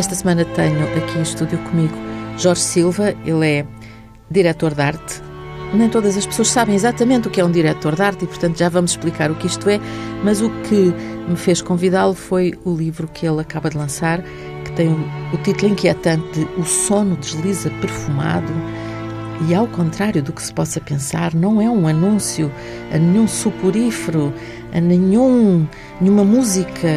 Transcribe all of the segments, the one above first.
Esta semana tenho aqui em estúdio comigo Jorge Silva. Ele é diretor de arte. Nem todas as pessoas sabem exatamente o que é um diretor de arte e, portanto, já vamos explicar o que isto é. Mas o que me fez convidá-lo foi o livro que ele acaba de lançar, que tem o título inquietante de O Sono Desliza Perfumado. E ao contrário do que se possa pensar, não é um anúncio a nenhum suporífero, a nenhum, nenhuma música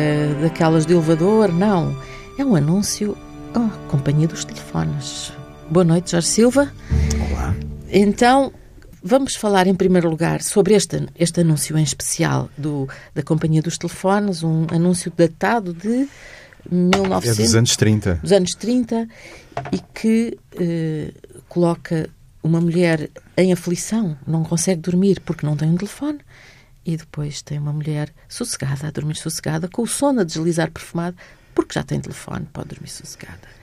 daquelas de elevador, não. É um anúncio à companhia dos telefones. Boa noite, Jorge Silva. Olá. Então, vamos falar em primeiro lugar sobre este, este anúncio em especial do, da Companhia dos Telefones, um anúncio datado de 1900... É dos anos 30. Dos anos 30 e que eh, coloca uma mulher em aflição, não consegue dormir porque não tem um telefone, e depois tem uma mulher sossegada, a dormir sossegada, com o sono a deslizar perfumado, porque já tem telefone, pode dormir sossegada.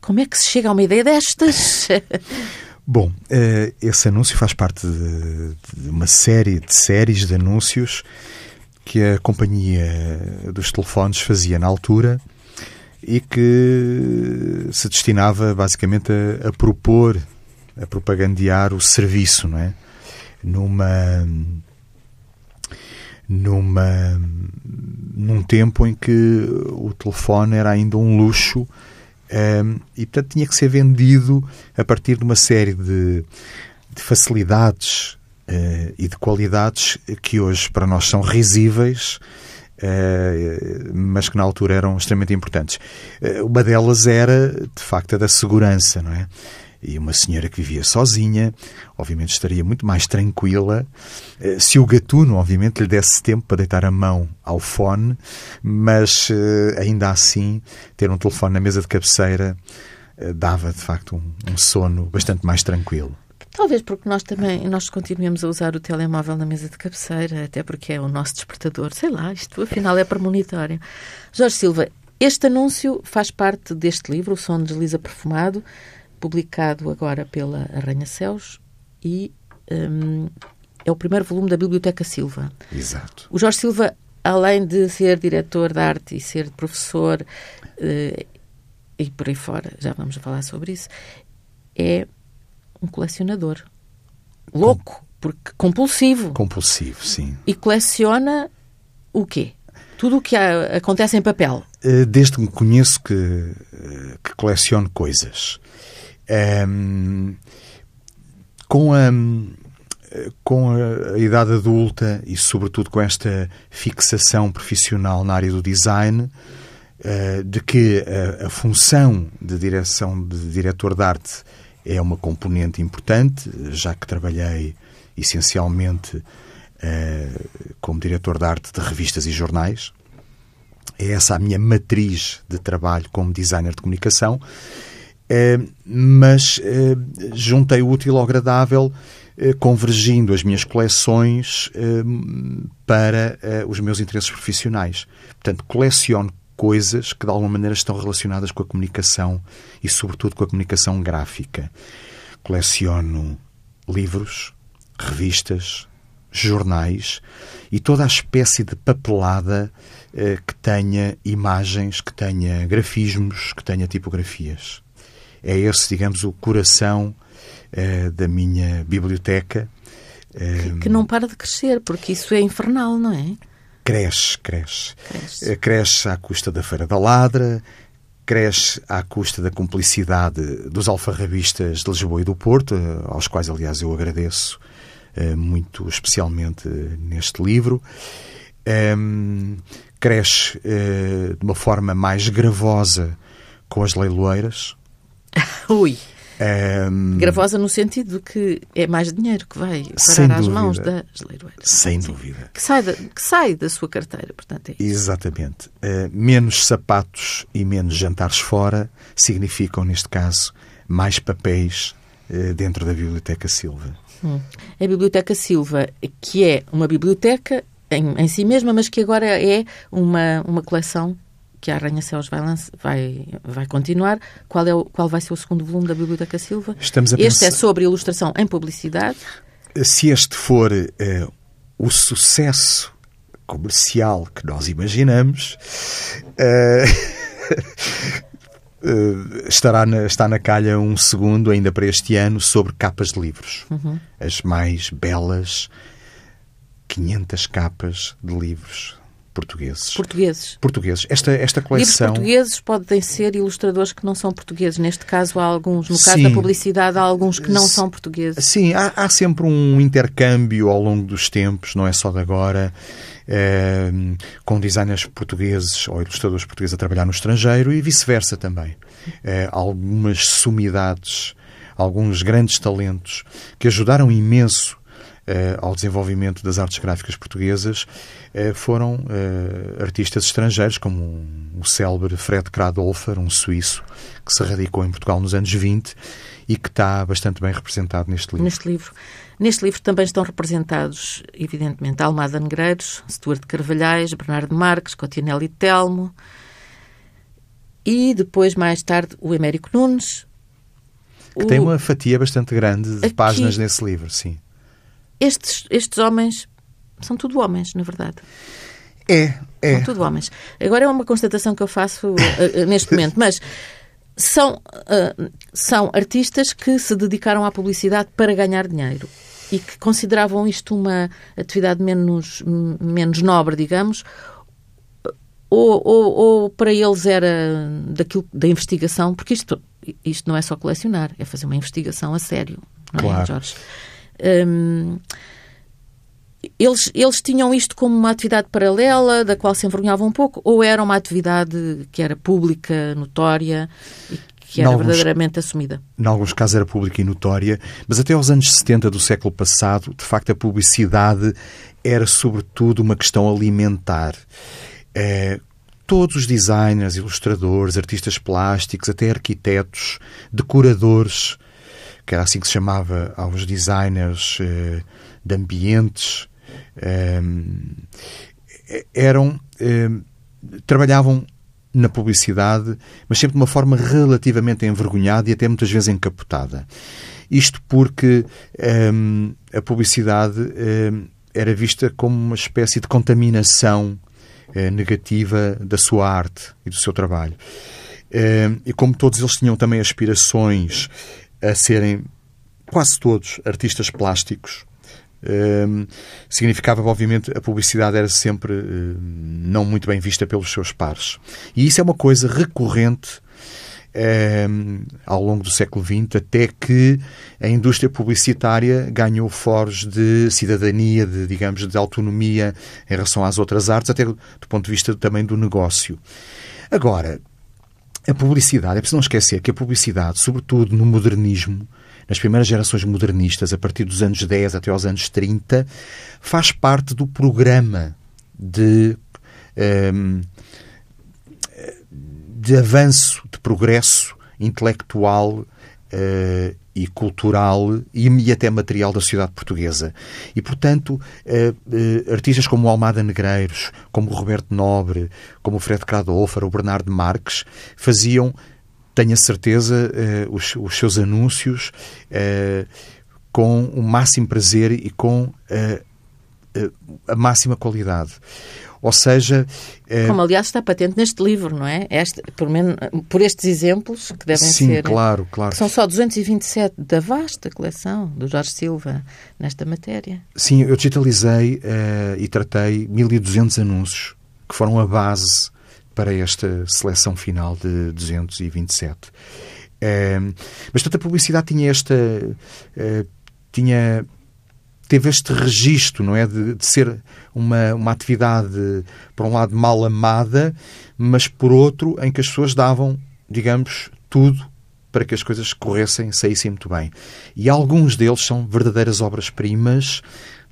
Como é que se chega a uma ideia destas? Bom, eh, esse anúncio faz parte de, uma série de séries de anúncios que a companhia dos telefones fazia na altura e que se destinava basicamente a, a propor a propagandear o serviço, não é? Numa numa num tempo em que o telefone era ainda um luxo um, e portanto tinha que ser vendido a partir de uma série de, de facilidades uh, e de qualidades que hoje para nós são risíveis uh, mas que na altura eram extremamente importantes. Uh, uma delas era de facto a da segurança, não é? E uma senhora que vivia sozinha, obviamente estaria muito mais tranquila eh, se o gatuno, obviamente, lhe desse tempo para deitar a mão ao fone, mas eh, ainda assim ter um telefone na mesa de cabeceira eh, dava de facto um, sono bastante mais tranquilo. Talvez porque nós também nós continuemos a usar o telemóvel na mesa de cabeceira, até porque é o nosso despertador. Sei lá, isto afinal é premonitório. Jorge Silva, este anúncio faz parte deste livro, O Som Desliza Perfumado, publicado agora pela Arranha-Céus e um, é o primeiro volume da Biblioteca Silva. Exato. O Jorge Silva, além de ser diretor de arte e ser professor uh, e por aí fora, já vamos falar sobre isso, é um colecionador. Louco, porque compulsivo. Compulsivo, sim. E coleciona o quê? Tudo o que há, acontece em papel. Eh, desde que me conheço que, eh, que coleciono coisas. Um, com a, com a, idade adulta e, sobretudo, com esta fixação profissional na área do design, uh, de que a, função de direção de diretor de arte é uma componente importante, já que trabalhei essencialmente uh, como diretor de arte de revistas e jornais. É essa a minha matriz de trabalho como designer de comunicação eh, mas eh, juntei o útil ao agradável, eh, convergindo as minhas coleções para os meus interesses profissionais. Portanto, coleciono coisas que de alguma maneira estão relacionadas com a comunicação e, sobretudo, com a comunicação gráfica. Coleciono livros, revistas, jornais e toda a espécie de papelada que tenha imagens, que tenha grafismos, que tenha tipografias. É esse, digamos, o coração uh, da minha biblioteca. Que, que, não para de crescer, porque isso é infernal, não é? Cresce, cresce. Cresce, uh, cresce à custa da Feira da Ladra, cresce à custa da cumplicidade dos alfarrabistas de Lisboa e do Porto, uh, aos quais, aliás, eu agradeço muito especialmente neste livro. Um, cresce de uma forma mais gravosa com as leiloeiras, Ui. Um, Gravosa no sentido que é mais dinheiro que vai parar às mãos das leiloeiras. Sem Sim. dúvida. Que sai, da, que sai da sua carteira, portanto. É Exatamente. Uh, menos sapatos e menos jantares fora significam, neste caso, mais papéis uh, dentro da Biblioteca Silva. Hum. A Biblioteca Silva, que é uma biblioteca em, em si mesma, mas que agora é uma, uma coleção que a Arranha-Céus vai, vai, vai continuar. Qual, é o, qual vai ser o segundo volume da Biblioteca Silva? Estamos a este pensar... é sobre ilustração em publicidade. Se este for uh, o sucesso comercial que nós imaginamos, uh, Uh, estará na, está na calha um segundo, ainda para este ano, sobre capas de livros. Uhum. As mais belas 500 capas de livros portugueses. Portugueses. Portugueses. Esta, esta coleção... Livros portugueses podem ser ilustradores que não são portugueses. Neste caso há alguns. No caso Sim. da publicidade há alguns que não são portugueses. Sim, há, há sempre um intercâmbio ao longo dos tempos, não é só de agora. Eh, com designers portugueses ou ilustradores portugueses a trabalhar no estrangeiro e vice-versa também. Eh, algumas sumidades, alguns grandes talentos que ajudaram imenso ao desenvolvimento das artes gráficas portuguesas uh, foram uh, artistas estrangeiros, como o célebre Fred Kradolfer, um suíço, que se radicou em Portugal nos anos 20 e que está bastante bem representado neste livro. Neste livro. Neste livro também estão representados, evidentemente, Almada Negreiros, Stuart Carvalhais, Bernardo Marques, Cotinelli Telmo e depois, mais tarde, o Emérico Nunes. Que o... tem uma fatia bastante grande de Aqui... páginas nesse livro, sim estes, estes homens são tudo homens, na verdade. É, é. São tudo homens. Agora é uma constatação que eu faço uh, neste momento, mas são, uh, são artistas que se dedicaram à publicidade para ganhar dinheiro e que consideravam isto uma atividade menos, menos nobre, digamos, ou, ou, ou, para eles era daquilo, da investigação, porque isto, isto não é só colecionar, é fazer uma investigação a sério, não é, claro. Jorge? Um, eles, eles tinham isto como uma atividade paralela, da qual se envergonhavam um pouco, ou era uma atividade que era pública, notória e que era alguns, verdadeiramente assumida? Em alguns casos era pública e notória, mas até aos anos 70 do século passado, de facto, a publicidade era sobretudo uma questão alimentar. É, todos os designers, ilustradores, artistas plásticos, até arquitetos, decoradores, que era assim que se chamava aos designers eh, de ambientes, eh, eram eh, trabalhavam na publicidade, mas sempre de uma forma relativamente envergonhada e até muitas vezes encapotada. Isto porque a publicidade era vista como uma espécie de contaminação negativa da sua arte e do seu trabalho. e como todos eles tinham também aspirações a serem quase todos artistas plásticos. Um, significava que, obviamente, a publicidade era sempre um, não muito bem vista pelos seus pares. E isso é uma coisa recorrente um, ao longo do século XX, até que a indústria publicitária ganhou foros de cidadania, de, digamos, de autonomia em relação às outras artes, até do ponto de vista também do negócio. Agora, a publicidade, é preciso não esquecer que a publicidade, sobretudo no modernismo, nas primeiras gerações modernistas, a partir dos anos 10 até aos anos 30, faz parte do programa de, um, de avanço, de progresso intelectual uh, e cultural e até material da sociedade portuguesa. E, portanto, eh, eh, artistas como o Almada Negreiros, como o Roberto Nobre, como o Fred Cradolfer, o Bernardo Marques, faziam, tenho a certeza, eh, os, os seus anúncios com o máximo prazer e com a máxima qualidade. Ou seja. Eh, Como, aliás, está patente neste livro, não é? Este, por, menos, por estes exemplos que devem sim, ser. Sim, claro, claro. São só 227 da vasta coleção do Jorge Silva nesta matéria. Sim, eu digitalizei uh, e tratei 1200 anúncios que foram a base para esta seleção final de 227. Uh, eh, mas toda a publicidade tinha esta. Uh, tinha teve este registro, não é? De, de, ser uma, uma atividade, por um lado, mal amada, mas por outro, em que as pessoas davam, digamos, tudo para que as coisas corressem, saíssem muito bem. E alguns deles são verdadeiras obras-primas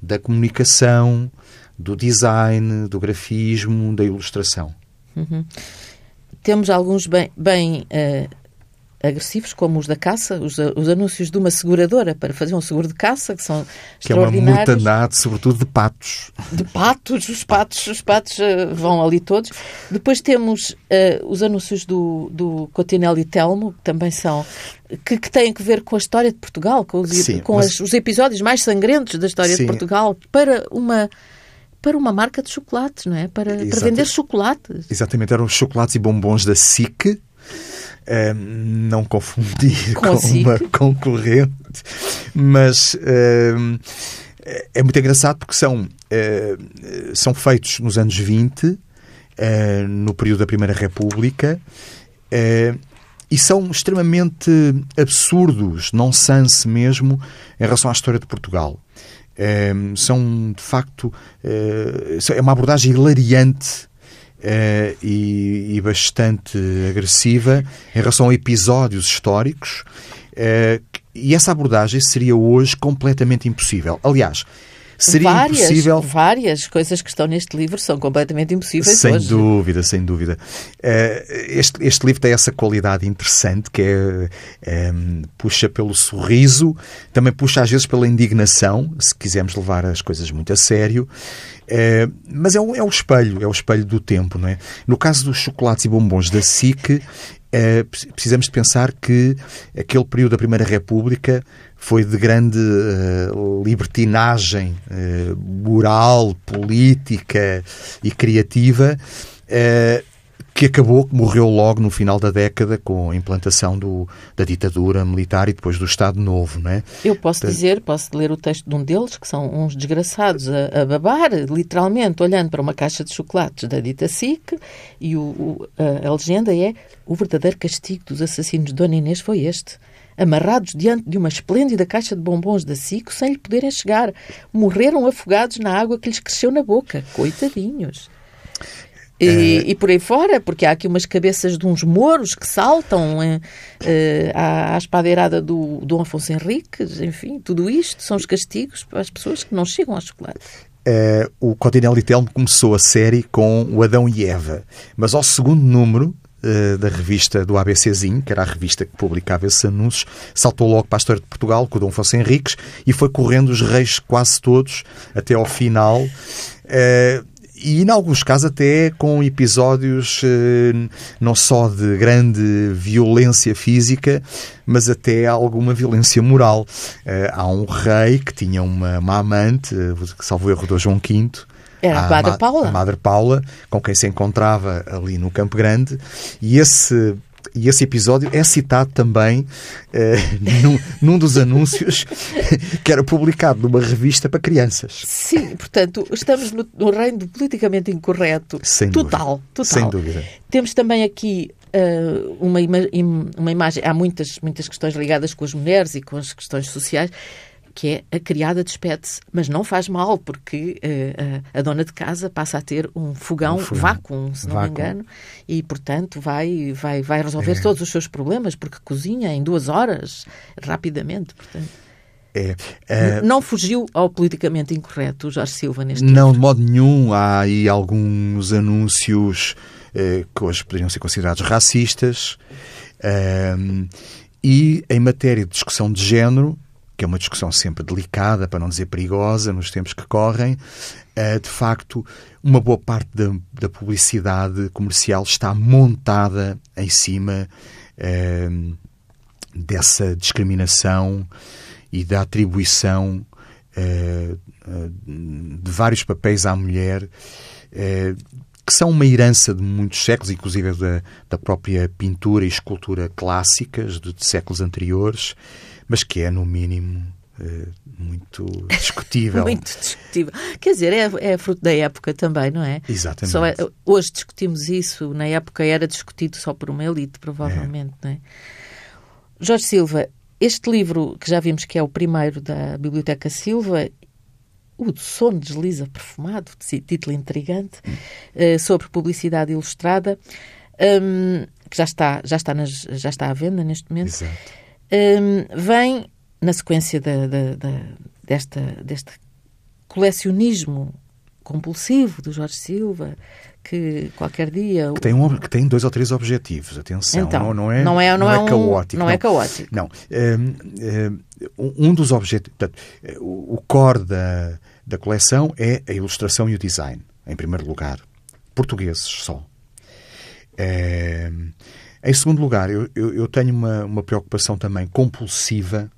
da comunicação, do design, do grafismo, da ilustração. Uhum. Temos alguns bem, bem uh, agressivos, como os da caça, os, os, anúncios de uma seguradora para fazer um seguro de caça, que são que é uma mortandade, sobretudo de patos. De patos, os patos, os patos uh, vão ali todos. Depois temos uh, os anúncios do, do Cotinelli Telmo, que também são que, que, têm que ver com a história de Portugal, com os, Sim, com mas... as, os episódios mais sangrentos da história Sim. de Portugal, para uma para uma marca de chocolates, não é? Para, para vender chocolates. Exatamente, eram chocolates e bombons da SIC. Uh, não confundir com, com uma concorrente, mas uh, é muito engraçado porque são, uh, são feitos nos anos 20, no período da Primeira República, e são extremamente absurdos, nonsense mesmo, em relação à história de Portugal. são, de facto, é uma abordagem hilariante uh, e, e, bastante agressiva em relação a episódios históricos. Uh, e essa abordagem seria hoje completamente impossível. Aliás, seria várias, impossível. Várias coisas que estão neste livro são completamente impossíveis. Sem hoje. dúvida, sem dúvida. Uh, este, este livro tem essa qualidade interessante que é, um, puxa pelo sorriso, também puxa às vezes pela indignação, se quisermos levar as coisas muito a sério. É, mas é o, é o espelho, é o espelho do tempo, não é? No caso dos chocolates e bombons da SIC, é, precisamos de pensar que aquele período da Primeira República foi de grande uh, libertinagem uh, moral, política e criativa. Uh, que acabou, que morreu logo no final da década com a implantação do, da ditadura militar e depois do Estado Novo, não é? Eu posso então... dizer, posso ler o texto de um deles, que são uns desgraçados a, a, babar, literalmente, olhando para uma caixa de chocolates da dita SIC, e o, o, a, a legenda é o verdadeiro castigo dos assassinos de Dona Inês foi este amarrados diante de uma esplêndida caixa de bombons da SICO sem lhe poderem chegar. Morreram afogados na água que lhes cresceu na boca. Coitadinhos. E, é... e, por aí fora, porque há aqui umas cabeças de uns mouros que saltam eh, eh, à, espadeirada do Dom Afonso Henriques, enfim, tudo isto são os castigos para as pessoas que não chegam ao chocolate. É, o Continelli Telmo começou a série com o Adão e Eva, mas ao segundo número da revista do ABCzinho, que era a revista que publicava esses anúncios, saltou logo para a história de Portugal com o Dom Afonso Henriques e foi correndo os reis quase todos até ao final. Uh, e em alguns casos até com episódios eh, não só de grande violência física, mas até alguma violência moral. Eh, há um rei que tinha uma, uma amante, eh, que salvo erro do João V, era a, Madre Paula. A Madre Paula, com quem se encontrava ali no Campo Grande, e esse e esse episódio é citado também eh, num, num, dos anúncios que era publicado numa revista para crianças. Sim, portanto, estamos no, no reino do politicamente incorreto. Sem total, dúvida. total. Sem dúvida. Temos também aqui uh, uma, ima uma imagem. Há muitas, muitas questões ligadas com as mulheres e com as questões sociais que é a criada despede-se, mas não faz mal, porque uh, a, a, dona de casa passa a ter um fogão, um fogão. vácuo, se não vácuo. me engano, e, portanto, vai, vai, vai resolver é. todos os seus problemas, porque cozinha em duas horas, rapidamente, portanto... É, é, não fugiu ao politicamente incorreto o Jorge Silva neste Não, livro. de modo nenhum. Há aí alguns anúncios eh, que hoje poderiam ser considerados racistas. Eh, e em matéria de discussão de género, que é uma discussão sempre delicada, para não dizer perigosa, nos tempos que correm, eh, de facto, uma boa parte da, da publicidade comercial está montada em cima eh, dessa discriminação e da atribuição eh, de vários papéis à mulher que são uma herança de muitos séculos, inclusive da, da própria pintura e escultura clássicas de, de séculos anteriores, mas que é, no mínimo, eh, muito discutível. muito discutível. Quer dizer, é, é, fruto da época também, não é? Exatamente. Só é, hoje discutimos isso, na época era discutido só por uma elite, provavelmente, é. não é? Jorge Silva, este livro que já vimos que é o primeiro da Biblioteca Silva, o Sono Desliza Perfumado, título intrigante, hum. sobre publicidade ilustrada, um, que já está, já, está nas, já está à venda neste momento. Exato um, vem na sequência da, da, da, desta, deste colecionismo compulsivo do Jorge Silva, que qualquer dia... Que tem, um, que tem dois ou três objetivos, atenção, então, não, é, não, é, não, não é, é, caótico. Não, não, é caótico. Não, um, um dos objetivos... Portanto, o, core da, da coleção é a ilustração e o design, em primeiro lugar. Portugueses só. Em segundo lugar, eu, eu, eu tenho uma, uma preocupação também compulsiva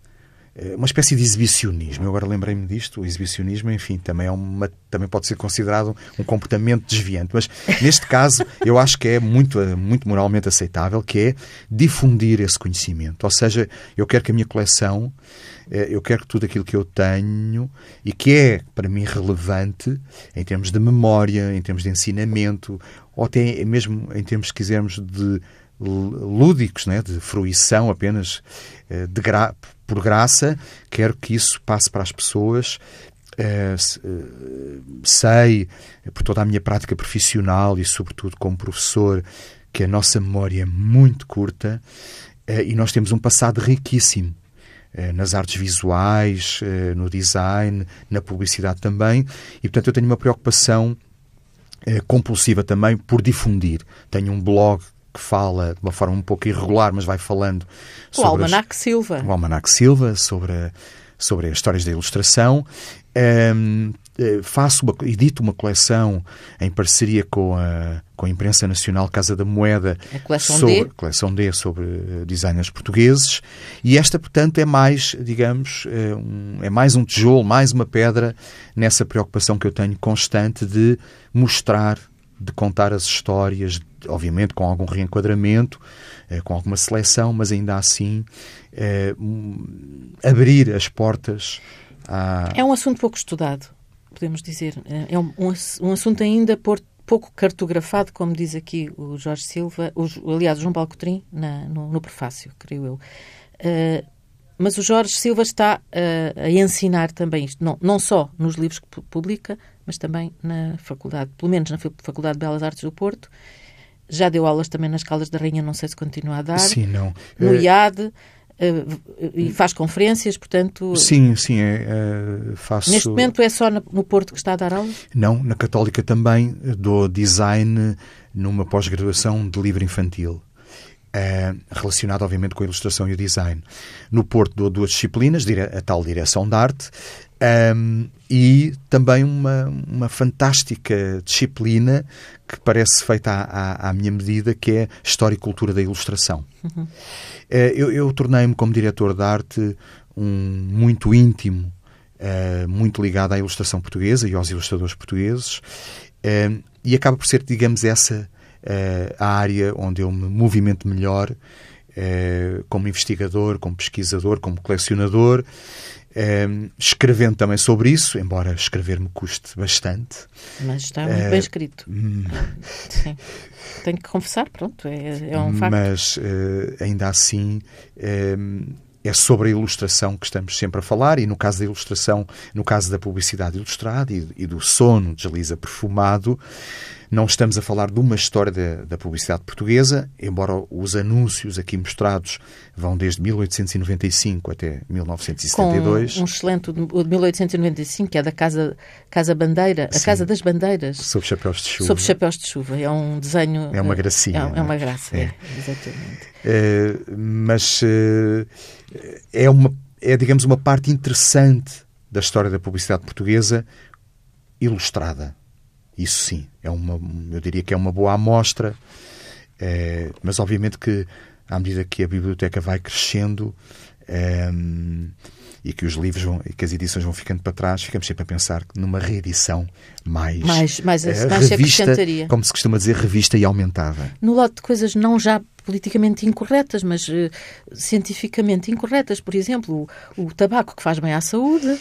eh, uma espécie de exibicionismo. Eu agora lembrei-me disto, o exibicionismo, enfim, também, é uma, também pode ser considerado um comportamento desviante. Mas neste caso, eu acho que é muito, muito moralmente aceitável, que é difundir esse conhecimento. Ou seja, eu quero que a minha coleção, eh, eu quero que tudo aquilo que eu tenho e que é para mim relevante em termos de memória, em termos de ensinamento, ou até mesmo em termos, se quisermos, de lúdicos, né, de fruição apenas eh, de gra por graça, quero que isso passe para as pessoas. Eh, eh, sei, por toda a minha prática profissional e, sobretudo, como professor, que a nossa memória é muito curta e nós temos um passado riquíssimo nas artes visuais, no design, na publicidade também, e portanto eu tenho uma preocupação compulsiva também por difundir. Tenho um blog que fala de uma forma um pouco irregular, mas vai falando sobre. O Almanac as, Silva. O Almanac Silva, sobre, sobre as histórias da ilustração. Um, eh, faço uma, edito uma coleção em parceria com a, com a Imprensa Nacional Casa da Moeda a coleção sobre, D. coleção D sobre eh, designers portugueses e esta portanto é mais digamos é, um, é mais um tijolo mais uma pedra nessa preocupação que eu tenho constante de mostrar de contar as histórias obviamente com algum reenquadramento, eh, com alguma seleção, mas ainda assim eh, abrir as portas à... É um assunto pouco estudado, podemos dizer. É um, um, assunto ainda por, pouco cartografado, como diz aqui o Jorge Silva, o, aliás, o João Paulo Cotrim, na, no, no, prefácio, creio eu. Uh, mas o Jorge Silva está uh, a ensinar também isto, não, não só nos livros que publica, mas também na faculdade, pelo menos na Faculdade de Belas Artes do Porto, já deu aulas também nas Caldas da Rainha, não sei se continua a dar. Sim, não. No. IAD. Uh, e faz conferências, portanto. Sim, sim, é, é, faço. Neste momento é só no Porto que está a dar aulas? Não, na Católica também dou design numa pós-graduação de livro infantil. Uh, relacionado, obviamente, com a ilustração e o design. No Porto dou duas disciplinas, a tal direção de arte, um, e também uma, uma fantástica disciplina que parece feita à, à, à, minha medida, que é História e Cultura da Ilustração. Uhum. Uh, eu, eu tornei-me, como diretor de arte, um muito íntimo, uh, muito ligado à ilustração portuguesa e aos ilustradores portugueses, uh, e acaba por ser, digamos, essa a área onde eu me movimento melhor como investigador, como pesquisador, como colecionador Ehm, escrevendo também sobre isso, embora escrever me custe bastante. Mas está muito uh, bem escrito. Hum. Sim. Tenho que confessar, pronto, é, é um facto. Mas uh, ainda assim ehm, é sobre a ilustração que estamos sempre a falar, e no caso da ilustração, no caso da publicidade ilustrada e, e do sono desliza perfumado, não estamos a falar de uma história da, da, publicidade portuguesa, embora os anúncios aqui mostrados vão desde 1895 até 1972. Com um excelente, o de 1895, que é da Casa, Casa Bandeira, a Sim. Casa das Bandeiras. Sob chapéus de chuva. Sob chapéus de chuva. É um desenho... É uma gracinha. É, é uma graça, é. é exatamente. É, mas é, é, uma, é, digamos, uma parte interessante da história da publicidade portuguesa ilustrada. Isso sim, é uma, eu diria que é uma boa amostra, é, mas obviamente que à medida que a biblioteca vai crescendo é, e que os livros vão, e que as edições vão ficando para trás, ficamos sempre a pensar numa reedição mais, mais, mais, é, mais revista, como se costuma dizer, revista e aumentada. No lote de coisas não já politicamente incorretas, mas uh, cientificamente incorretas. Por exemplo, o, o, tabaco que faz bem à saúde, uh,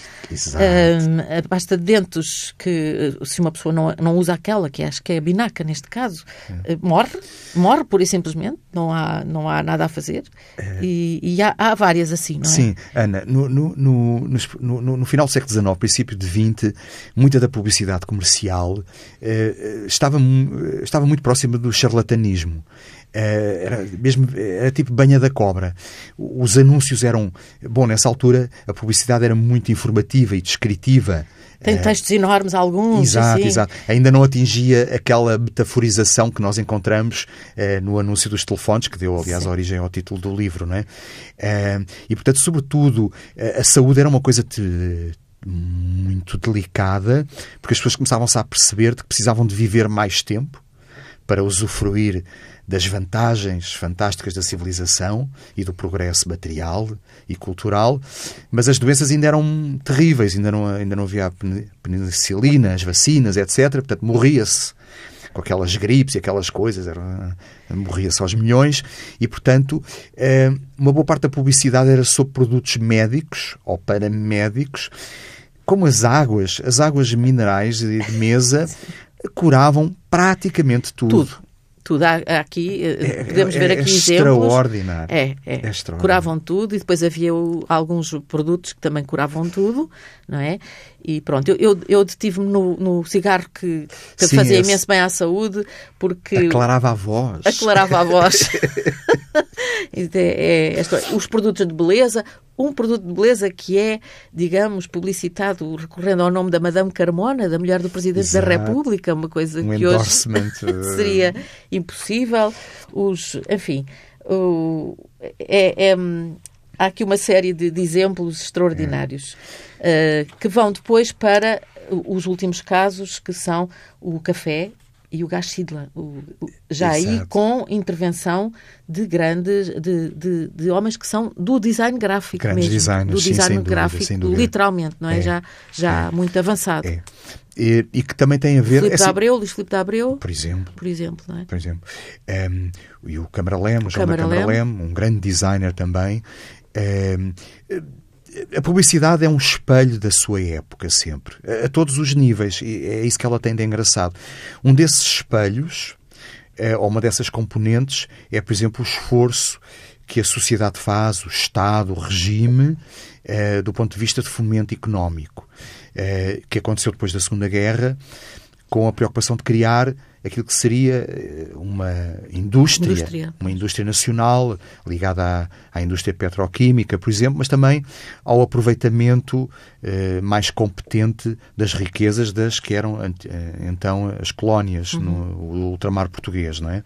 a pasta de dentes que, uh, se uma pessoa não, não usa aquela, que acho que é a binaca neste caso, é. morre, morre pura e simplesmente, não há, não há nada a fazer. É. E, e há, há, várias assim, não é? Sim, Ana, no, no, no, no, no final do século XIX, princípio de XX, muita da publicidade comercial estava, estava muito próxima do charlatanismo. Eh, era mesmo era tipo banha da cobra. Os anúncios eram bom nessa altura a publicidade era muito informativa e descritiva. Tem eh, textos enormes, alguns. Exato, assim. exato. Ainda não atingia aquela metaforização que nós encontramos uh, no anúncio dos telefones, que deu, aliás, Sim. origem ao título do livro, não é? Uh, e, portanto, sobretudo, uh, a saúde era uma coisa muito delicada, porque as pessoas começavam-se a perceber de que precisavam de viver mais tempo para usufruir das vantagens fantásticas da civilização e do progresso material e cultural, mas as doenças ainda eram terríveis, ainda não, ainda não havia penicilina, as vacinas, etc. Portanto, morria-se com aquelas gripes e aquelas coisas, morria-se aos milhões, e, portanto, eh, uma boa parte da publicidade era sobre produtos médicos ou paramédicos, como as águas, as águas minerais de mesa curavam praticamente tudo. Tudo tudo. Há, há aqui, eh, é, podemos é, ver aqui é exemplos. Extraordinário. É, é. é extraordinário. Curavam tudo e depois havia o, alguns produtos que também curavam tudo, não é? E pronto, eu, eu, eu detive-me no, no, cigarro que, que Sim, fazia esse... imenso bem à saúde porque... Aclarava a voz. Aclarava a voz. é, é, os produtos de beleza, um produto de beleza que é, digamos, publicitado recorrendo ao nome da Madame Carmona, da mulher do Presidente Exato. da República, uma coisa um que hoje seria impossível. Os, enfim, o, é, é, há aqui uma série de, de exemplos extraordinários é. Uh, que vão depois para os últimos casos, que são o café e o gás Sidla, já Exato. aí com intervenção de grandes, de, de, de, homens que são do design gráfico grandes mesmo. Designers, do design sim, gráfico, dúvida, literalmente, não é? é. Já, já é. muito avançado. É. E, e, que também tem a ver... Filipe é, de Abreu, Luís Filipe de Abreu. Por exemplo. Por exemplo, não é? Por exemplo. Um, ehm, e o Camaralem, o João Camaralem, um grande designer também. Um, ehm, a publicidade é um espelho da sua época, sempre, a, todos os níveis, e é isso que ela tem de engraçado. Um desses espelhos, é, ou uma dessas componentes, é, por exemplo, o esforço que a sociedade faz, o Estado, o regime, é, do ponto de vista de fomento económico, é, que aconteceu depois da Segunda Guerra, com a preocupação de criar aquilo que seria eh, uma indústria, indústria. uma indústria nacional ligada à, à, indústria petroquímica, por exemplo, mas também ao aproveitamento eh, mais competente das riquezas das que eram eh, então as colónias uhum. no ultramar português, não é?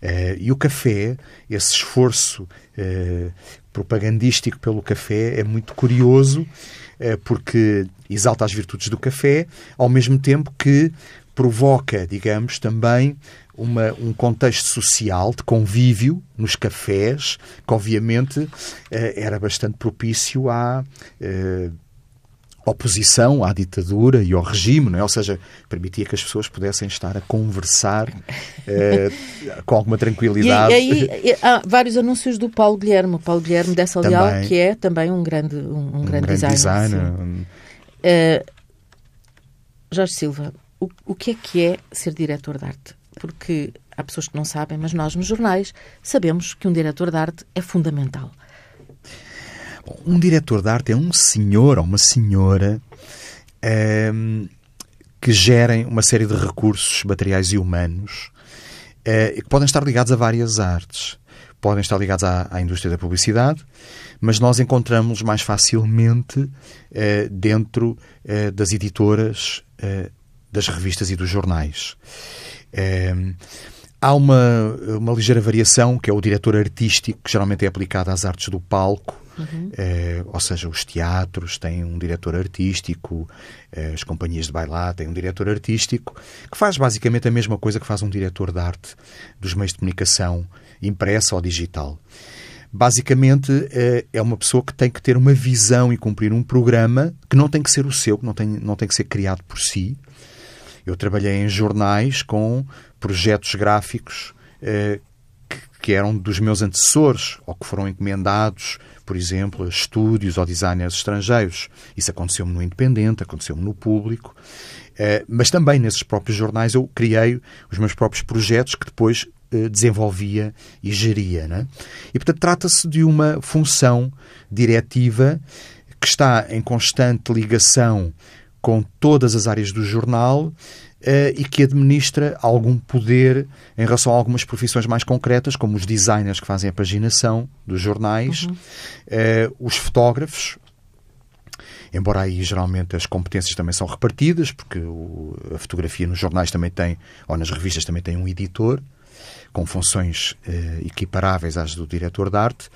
Eh, e o café, esse esforço eh, propagandístico pelo café é muito curioso eh, porque exalta as virtudes do café, ao mesmo tempo que provoca, digamos, também uma, um contexto social de convívio nos cafés, que obviamente eh, era bastante propício à eh, oposição à ditadura e ao regime, não é? ou seja, permitia que as pessoas pudessem estar a conversar eh, com alguma tranquilidade. E, aí há vários anúncios do Paulo Guilherme, Paulo Guilherme dessa Leal, que é também um grande, um, um, um grande, grande designer. designer. Uh, Jorge Silva, o, o que é que é ser diretor de arte? Porque há pessoas que não sabem, mas nós nos jornais sabemos que um diretor de arte é fundamental. Um diretor de arte é um senhor ou uma senhora ehm, que gerem uma série de recursos materiais e humanos uh, que podem estar ligados a várias artes. Podem estar ligados à, à indústria da publicidade, mas nós encontramos mais facilmente uh, dentro uh, das editoras das revistas e dos jornais. É, há uma, uma ligeira variação, que é o diretor artístico, que geralmente é aplicado às artes do palco, uhum. é, ou seja, os teatros têm um diretor artístico, é, as companhias de bailado têm um diretor artístico, que faz basicamente a mesma coisa que faz um diretor de arte dos meios de comunicação impressa ou digital. Basicamente, é, é uma pessoa que tem que ter uma visão e cumprir um programa que não tem que ser o seu, que não tem, não tem que ser criado por si, eu trabalhei em jornais com projetos gráficos eh, que, que, eram dos meus antecessores ou que foram encomendados, por exemplo, a estúdios ou designers estrangeiros. Isso aconteceu-me no Independente, aconteceu-me no Público. Eh, mas também nesses próprios jornais eu criei os meus próprios projetos que depois eh, desenvolvia e geria. Né? E, portanto, trata-se de uma função diretiva que está em constante ligação com todas as áreas do jornal Uh, e que administra algum poder em relação a algumas profissões mais concretas, como os designers que fazem a paginação dos jornais, uhum. uh, os fotógrafos, embora aí geralmente as competências também são repartidas, porque o, a fotografia nos jornais também tem, ou nas revistas também tem um editor, com funções uh, equiparáveis às do diretor de arte.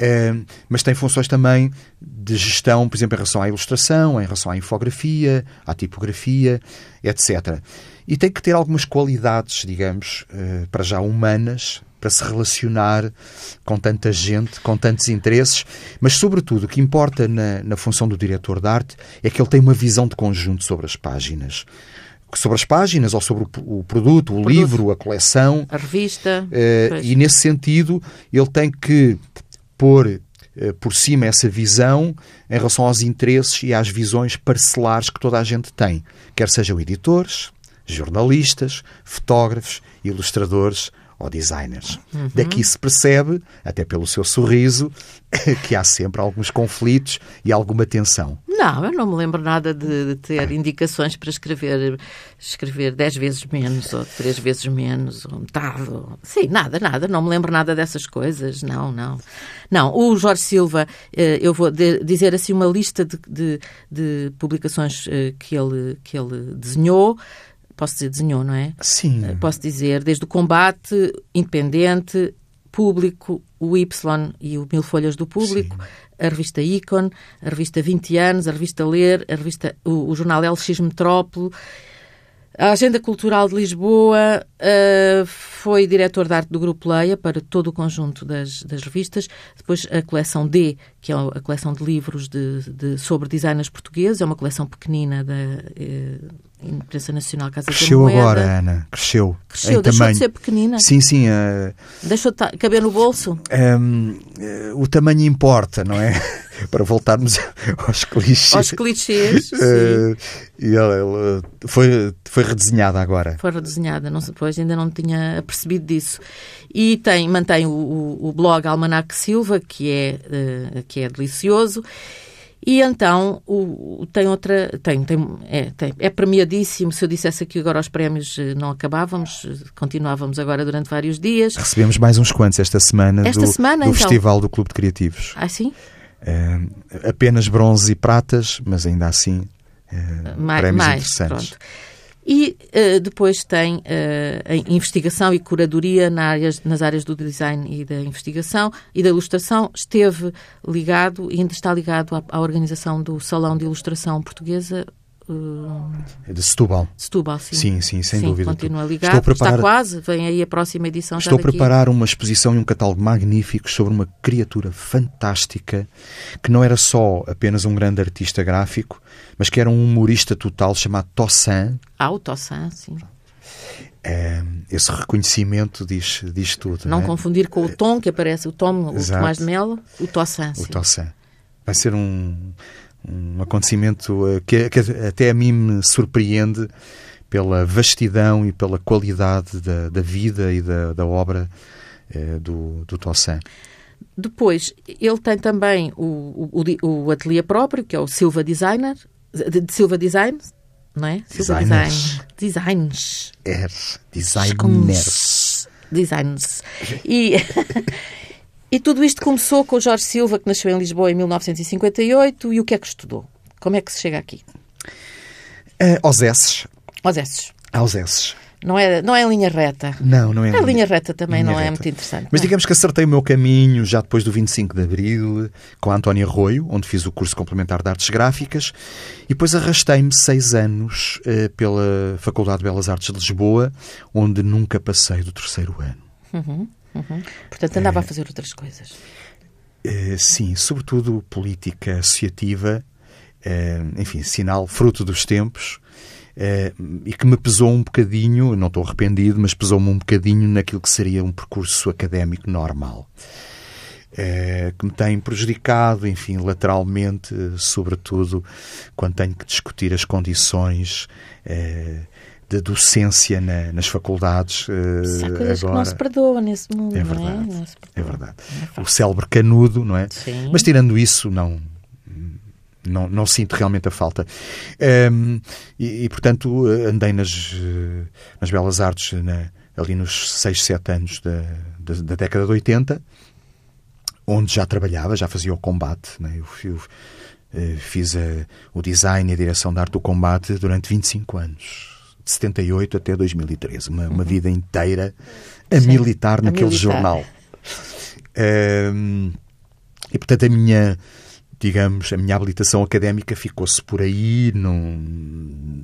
Uh, mas tem funções também de gestão, por exemplo, em relação à ilustração, em relação à infografia, à tipografia, etc. e tem que ter algumas qualidades, digamos, uh, para já humanas, para se relacionar com tanta gente, com tantos interesses, mas, sobretudo, o que importa na, na função do diretor de arte é que ele tem uma visão de conjunto sobre as páginas sobre as páginas ou sobre o, produto, o, produto, livro, a coleção. A revista. Uh, e nesse sentido, ele tem que pôr uh, por cima essa visão em relação aos interesses e às visões parcelares que toda a gente tem, quer sejam editores, jornalistas, fotógrafos, ilustradores ou designers. Uhum. Daqui se percebe, até pelo seu sorriso, que há sempre alguns conflitos e alguma tensão. Não, eu não me lembro nada de, de ter indicações para escrever escrever dez vezes menos, ou três vezes menos, ou metade. Ou... Sim, nada, nada. Não me lembro nada dessas coisas. Não, não. Não, o Jorge Silva, eh, eu vou dizer assim uma lista de, de, de publicações eh, que ele, que ele desenhou posso dizer, desenhou, não é? Sim. Eh, posso dizer, desde o combate independente, público, o Y e o Mil Folhas do Público, Sim. a revista Icon, a revista 20 anos, a revista Ler, a revista, o, o jornal LX Metrópole a Agenda Cultural de Lisboa uh, foi diretor de arte do Grupo Leia para todo o conjunto das, das revistas. Depois a coleção D, que é a coleção de livros de, de sobre designers portugueses, é uma coleção pequenina da uh, Imprensa Nacional Casa Cresceu agora, Ana. Cresceu. Cresceu, deixou tamanho. de ser pequenina. Sim, sim. Uh, deixou de caber no bolso. Um, o tamanho importa, não é? para voltarmos aos clichês. Aos clichês. Uh, e ela, ela, foi, foi redesenhada agora. Foi redesenhada, não, depois ainda não tinha percebido disso. E tem, mantém o, o, o blog Almanac Silva, que é, uh, que é delicioso. E então o, tem outra. Tem, tem, é, tem, é premiadíssimo. Se eu dissesse aqui agora os prémios eh, não acabávamos, continuávamos agora durante vários dias. Recebemos mais uns quantos esta semana esta do, semana, do então. Festival do Clube de Criativos. Ah, sim? Uh, apenas bronze e pratas, mas ainda assim uh, mais, prémios mais, interessantes. Pronto. E uh, depois tem uh, investigação e curadoria na áreas, nas áreas do design e da investigação e da ilustração. Esteve ligado e ainda está ligado à, à organização do Salão de Ilustração Portuguesa, é de Setúbal. Setúbal, sim. Sim, sim, sem sim, dúvida. Continua ligado. Estou a preparar... Está quase, vem aí a próxima edição. Estou a preparar uma exposição e um catálogo magníficos sobre uma criatura fantástica que não era só apenas um grande artista gráfico, mas que era um humorista total chamado Tossan. Ah, o Tossan, sim. É, esse reconhecimento diz, diz tudo. Não, é? confundir com o Tom, que aparece o Tom, o Tomás de Melo, o Tossan. O Tossan. Vai ser um um acontecimento eh, que, que, até a mim me surpreende pela vastidão e pela qualidade da, da vida e da, da obra eh, do, do Tossan. Depois, ele tem também o, o, o ateliê próprio, que é o Silva Designer, de, de Silva Design, não é? Silva Design. Designs. Er, designers. Designs. E E tudo isto começou com o Jorge Silva, que nasceu em Lisboa em 1958. E o que é que estudou? Como é que se chega aqui? Uh, aos S. Aos S. Aos. Não é, não é em linha reta. Não, não é. A linha, linha reta também linha não é reta. é muito interessante. Mas digamos que acertei o meu caminho já depois do 25 de Abril, com a Antónia Arroio, onde fiz o curso complementar de Artes Gráficas, e depois arrastei-me seis anos uh, pela Faculdade de Belas Artes de Lisboa, onde nunca passei do terceiro ano. Uhum. Uhum. Portanto, andava a fazer outras coisas. É, sim, sobretudo política associativa, é, enfim, sinal fruto dos tempos. e que me pesou um bocadinho, não estou arrependido, mas pesou-me um bocadinho naquilo que seria um percurso académico normal. que me tem prejudicado, enfim, lateralmente, sobretudo quando tenho que discutir as condições de docência na, nas faculdades. Uh, Há coisas agora. que não se perdoa nesse mundo, é verdade, não é? é verdade. É o célebre canudo, não é? Sim. Mas tirando isso, não. Não, não sinto realmente a falta. Um, e, e, portanto, andei nas, nas Belas Artes na, ali nos 6, 7 anos da, da, da, década de 80, onde já trabalhava, já fazia o combate. Né? Eu, eu, eh, fiz a, o design e a direção de arte do combate durante 25 anos de 78 até 2013. Uma, uma vida inteira a Sim, militar naquele militar. jornal. Um, e, portanto, a minha digamos, a minha habilitação académica ficou-se por aí, não...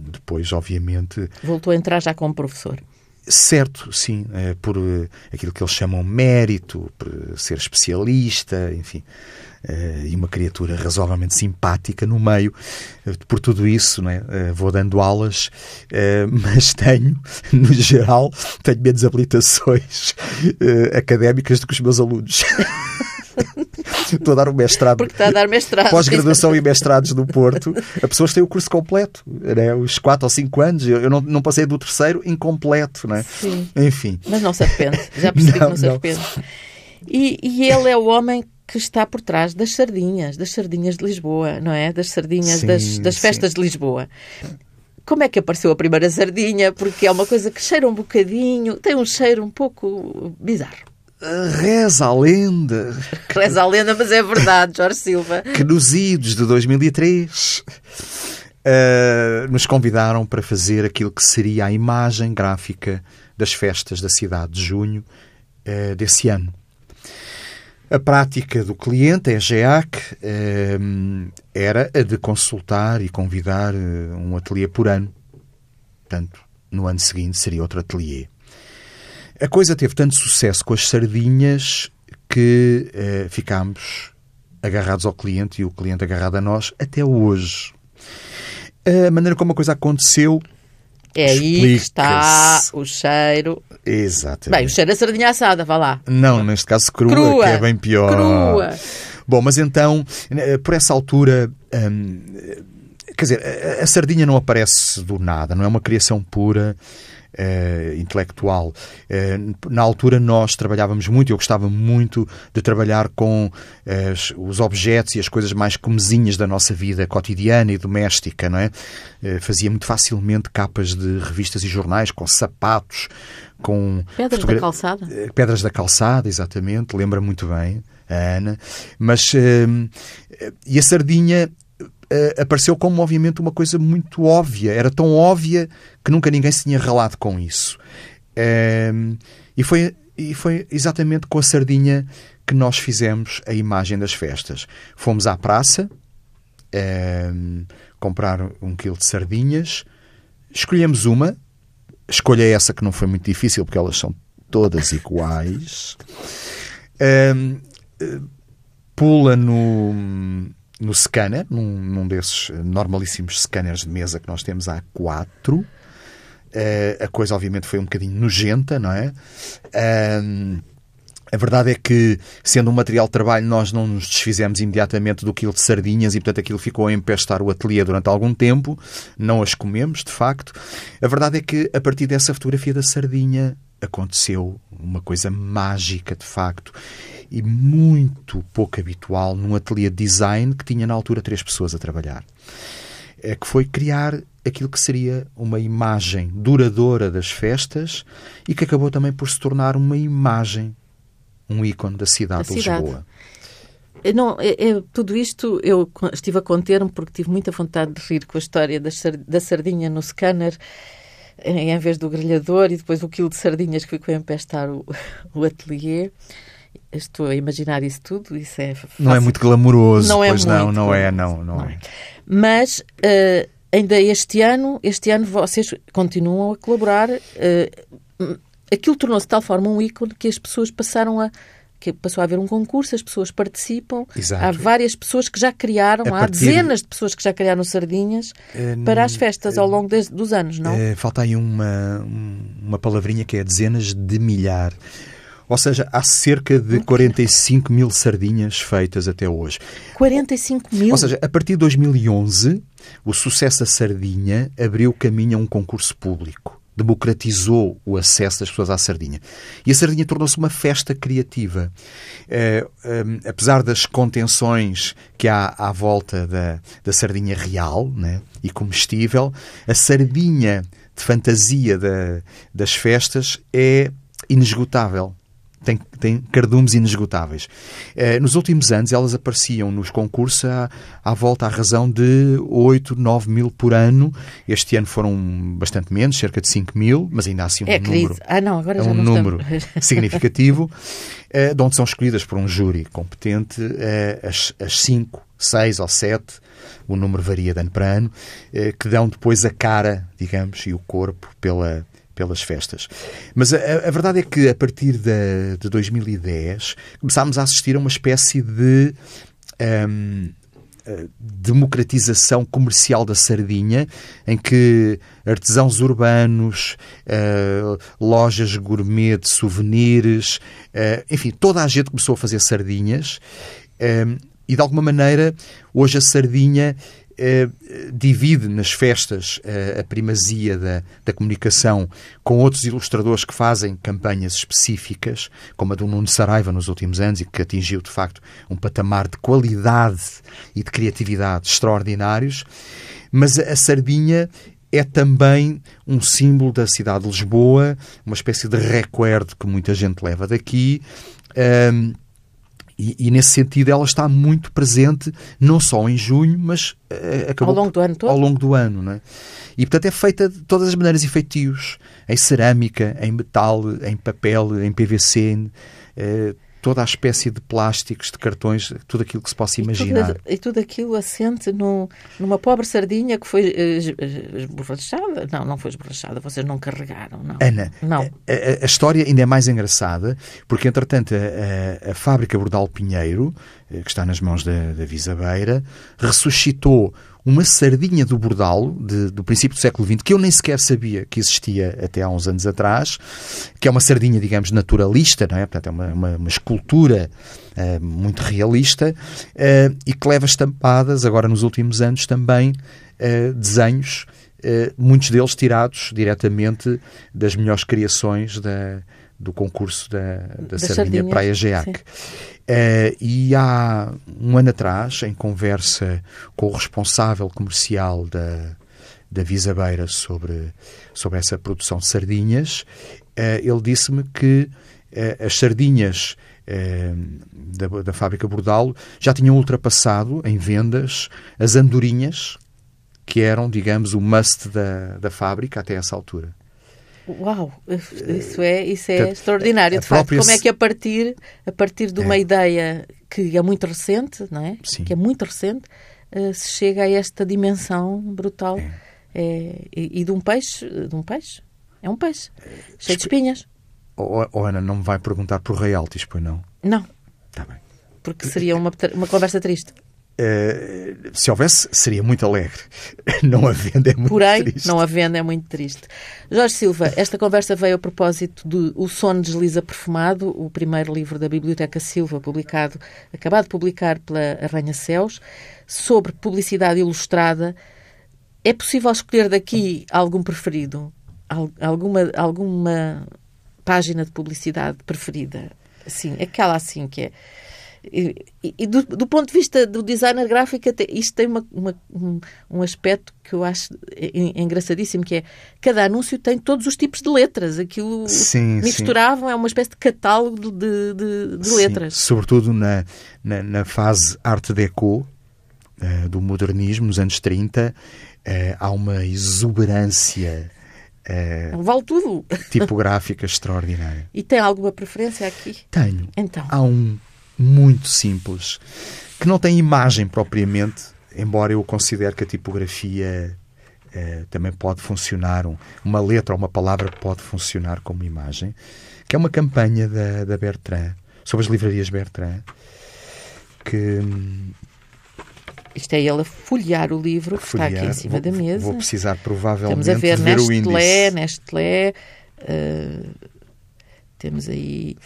depois, obviamente... Voltou a entrar já como professor. Certo, sim, eh, por eh, aquilo que eles chamam mérito, por ser especialista, enfim, e uma criatura razoavelmente simpática no meio. Por tudo isso, né, vou dando aulas, mas tenho, no geral, tenho menos habilitações académicas do que os meus alunos. Estou a dar um mestrado. Porque está a dar mestrado. Pós-graduação e mestrados no Porto. A pessoas têm o curso completo, né? os 4 ou 5 anos. Eu não, não passei do terceiro incompleto, né? Sim. Enfim. Mas não se arrepende. Já percebi não, que não se arrepende. E, e ele é o homem que está por trás das sardinhas, das sardinhas de Lisboa, não é? Das sardinhas sim, das, das festas sim. de Lisboa. Como é que apareceu a primeira sardinha? Porque é uma coisa que cheira um bocadinho, tem um cheiro um pouco bizarro. Reza a lenda. Reza a lenda, mas é verdade, Jorge Silva. Que nos idos de 2003 uh, eh, nos convidaram para fazer aquilo que seria a imagem gráfica das festas da cidade de junho uh, desse ano. A prática do cliente, a EGEAC, uh, era a de consultar e convidar um ateliê por ano. Portanto, no ano seguinte seria outro ateliê. A coisa teve tanto sucesso com as sardinhas que eh, ficámos agarrados ao cliente e o cliente agarrado a nós até hoje. A maneira como a coisa aconteceu. É aí que está o cheiro. Exatamente. Bem, o cheiro da sardinha assada, vá lá. Não, neste caso crua, crua que é bem pior. Crua. Bom, mas então, eh, por essa altura. Hum, quer dizer, a, a sardinha não aparece do nada, não é uma criação pura uh, intelectual. Uh, na altura nós trabalhávamos muito, eu gostava muito de trabalhar com uh, os objetos e as coisas mais comezinhas da nossa vida cotidiana e doméstica, não é? fazia muito facilmente capas de revistas e jornais com sapatos, com... Pedras fotogra... da calçada. Pedras da calçada, exatamente, lembra muito bem a Ana. Mas... e a sardinha uh, apareceu como obviamente uma coisa muito óbvia. Era tão óbvia que nunca ninguém se tinha ralado com isso. Uh, e, foi, e foi exatamente com a sardinha que nós fizemos a imagem das festas. Fomos à praça uh, comprar um quilo de sardinhas, escolhemos uma, escolha essa que não foi muito difícil porque elas são todas iguais. pula no no scanner, num, num desses normalíssimos scanners de mesa que nós temos há quatro. Uh, a coisa, obviamente, foi um bocadinho nojenta, não é? Uh, a verdade é que, sendo um material de trabalho, nós não nos desfizemos imediatamente do quilo de sardinhas e, portanto, aquilo ficou a empestar o ateliê durante algum tempo. Não as comemos, de facto. A verdade é que, a partir dessa fotografia da sardinha, aconteceu uma coisa mágica, de facto e muito pouco habitual num ateliê de design que tinha na altura três pessoas a trabalhar. É que foi criar aquilo que seria uma imagem duradoura das festas e que acabou também por se tornar uma imagem, um ícone da cidade de Lisboa. Não, é, é, tudo isto eu estive a conter-me porque tive muita vontade de rir com a história da, da sardinha no scanner em vez do grelhador e depois o quilo de sardinhas que ficou a empestar o, o ateliê. Estou a imaginar isso tudo, isso é fácil. Não é muito glamouroso, não é pois muito, não, não é, não, não, não. é. Mas uh, ainda este ano, este ano vocês continuam a colaborar. Uh, aquilo tornou-se de tal forma um ícone que as pessoas passaram a que passou a haver um concurso, as pessoas participam. Exato. Há várias pessoas que já criaram, a há partir... dezenas de pessoas que já criaram sardinhas uh, para as festas uh, ao longo de, dos anos, não? Uh, falta aí uma, uma palavrinha que é dezenas de milhar. Ou seja, há cerca de 45 mil sardinhas feitas até hoje. 45 mil? Ou seja, a partir de 2011, o sucesso da sardinha abriu caminho a um concurso público. Democratizou o acesso das pessoas à sardinha. E a sardinha tornou-se uma festa criativa. É, é, apesar das contenções que há à volta da, da sardinha real né, e comestível, a sardinha de fantasia da, das festas é inesgotável tem, tem cardumes inesgotáveis. Eh, nos últimos anos, elas apareciam nos concursos à, à volta à razão de 8, 9 mil por ano. Este ano foram bastante menos, cerca de 5 mil, mas ainda assim um é número, ah, não, agora é um número significativo, eh, de onde são escolhidas por um júri competente eh, as, as cinco seis ou sete, o número varia de ano para ano, eh, que dão depois a cara, digamos, e o corpo pela, pelas festas. Mas a, a, verdade é que a partir de, de 2010 começámos a assistir a uma espécie de um, democratização comercial da sardinha, em que artesãos urbanos, uh, lojas gourmet de souvenirs, uh, enfim, toda a gente começou a fazer sardinhas. Uh, e de alguma maneira, hoje a sardinha eh, divide nas festas eh, a primazia da, da, comunicação com outros ilustradores que fazem campanhas específicas, como a do Nuno Saraiva nos últimos anos e que atingiu de facto um patamar de qualidade e de criatividade extraordinários. Mas a, sardinha é também um símbolo da cidade de Lisboa, uma espécie de recuerdo que muita gente leva daqui. Um, e, e, nesse sentido ela está muito presente, não só em junho, mas uh, acabou ao longo do ano todo. Ao longo do ano, não é? E portanto é feita de todas as maneiras e feitios, em cerâmica, em metal, em papel, em PVC, uh, eh, toda a espécie de plásticos, de cartões, tudo aquilo que se possa imaginar. E tudo, e tudo aquilo assente numa pobre sardinha que foi uh, esborrachada. Não, não foi esborrachada, vocês não carregaram, não. Ana, não. A, a, a história ainda é mais engraçada, porque entretanto a, a, a fábrica Bordal Pinheiro, eh, que está nas mãos da, da Visabeira, ressuscitou uma sardinha do Bordalo, de, do princípio do século XX, que eu nem sequer sabia que existia até há uns anos atrás, que é uma sardinha, digamos, naturalista, não é? Portanto, é uma, uma, uma escultura uh, muito realista uh, e que leva estampadas, agora nos últimos anos, também uh, desenhos, muitos deles tirados diretamente das melhores criações da, do concurso da, da, da Sardinha, Sardinha Praia Geac. Uh, e há um ano atrás, em conversa com o responsável comercial da, da Visabeira sobre, sobre essa produção de sardinhas, uh, ele disse-me que uh, as sardinhas da, da fábrica Bordalo já tinham ultrapassado em vendas as andorinhas, que eram, digamos, o must da, da fábrica até essa altura. Uau, isso é, isso é extraordinário, de facto. Como é que a partir, a partir de uma é. ideia que é muito recente, não é? Sim. Que é muito recente, uh, se chega a esta dimensão brutal. É. É, e, e, de um peixe, de um peixe. É um peixe, cheio de espinhas. Oh, oh, Ana, não me vai perguntar por royalties, pois não? Não. Está bem. Porque seria uma, uma conversa triste. Uh, se houvesse, seria muito alegre. Não havendo é muito Porém, triste. não havendo é muito triste. Jorge Silva, esta conversa veio a propósito de O Sono Desliza Perfumado, o primeiro livro da Biblioteca Silva, publicado, acabado de publicar pela Arranha Céus, sobre publicidade ilustrada. É possível escolher daqui algum preferido? Alguma, alguma página de publicidade preferida? Assim, aquela assim que é e, e do, do, ponto de vista do designer gráfico, isto tem uma, uma, um, aspecto que eu acho engraçadíssimo, que é cada anúncio tem todos os tipos de letras. Aquilo sim, misturavam, sim. é uma espécie de catálogo de, de, de letras. Sobretudo na, na, na, fase arte deco uh, do modernismo, nos anos 30, uh, há uma exuberância. Uh, vale tudo. Tipográfica extraordinária. E tem alguma preferência aqui? Tenho. Então. Há um muito simples, que não tem imagem propriamente, embora eu considere que a tipografia eh, também pode funcionar, um, uma letra ou uma palavra pode funcionar como imagem, que é uma campanha da, da Bertrand, sobre as livrarias Bertrand, que... Isto é ele a folhear o livro que folhear. está aqui em cima vou, da mesa. Vou precisar provavelmente Estamos a ver, ver Nestlé, o índice. Nestlé, uh, temos aí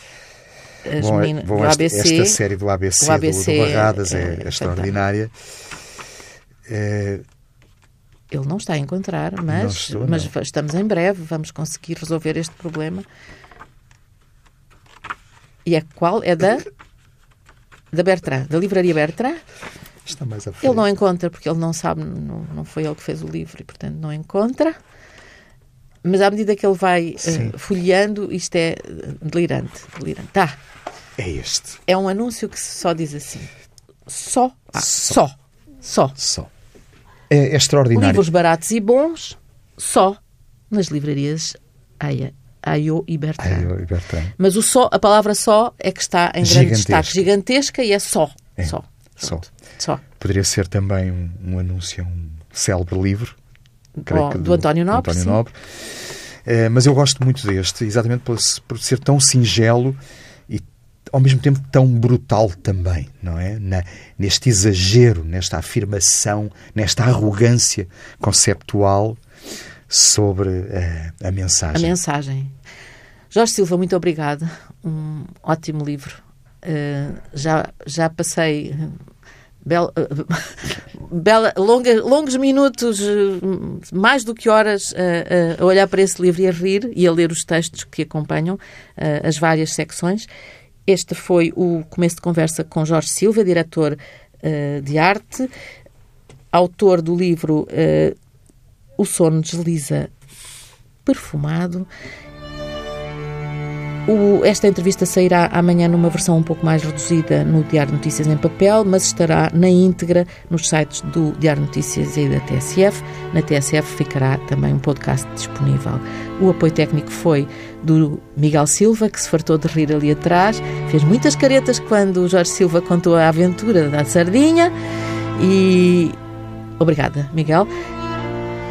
as bom, meninas bom, do esta, ABC. Esta série do ABC, do, ABC do Barradas é, é, é extraordinária. É... Ele não está a encontrar, mas, estou, mas estamos em breve, vamos conseguir resolver este problema. E é qual? É da, da Bertrand, da livraria Bertrand. Está mais à frente. Ele não encontra, porque ele não sabe, não, não foi ele que fez o livro e, portanto, não encontra. Mas à medida que ele vai uh, folheando, isto é delirante. delirante. Tá. É este. É um anúncio que só diz assim. Só. Ah, só. Só. Só. É, é extraordinário. Livros baratos e bons, só nas livrarias Aya. Ayo e Bertrand. E. Mas o só, a palavra só é que está em grande destaque. Gigantesca e é só. É. Só. Só. Só. Poderia ser também um, um anúncio um célebre livro. Oh, do, do, António Nobre. António Nobre. Uh, mas eu gosto muito deste, exatamente por, por ser tão singelo ao mesmo tempo tão brutal também, não é? Na, neste exagero, nesta afirmação, nesta arrogância conceptual sobre uh, a mensagem. A mensagem. Jorge Silva, muito obrigada. Um ótimo livro. Uh, já, já passei bela, bela, longa, longos minutos, mais do que horas, a, a, olhar para esse livro e a rir e a ler os textos que acompanham as várias secções. Este foi o começo de conversa com Jorge Silva, diretor de arte, autor do livro O Sono Desliza Perfumado o, esta entrevista sairá amanhã numa versão um pouco mais reduzida no Diário Notícias em papel, mas estará na íntegra nos sites do Diário Notícias e da TSF. Na TSF ficará também um podcast disponível. O apoio técnico foi do Miguel Silva, que se fartou de rir ali atrás. Fez muitas caretas quando o Jorge Silva contou a aventura da sardinha. E obrigada, Miguel.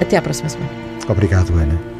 Até à próxima semana. Obrigado, Ana.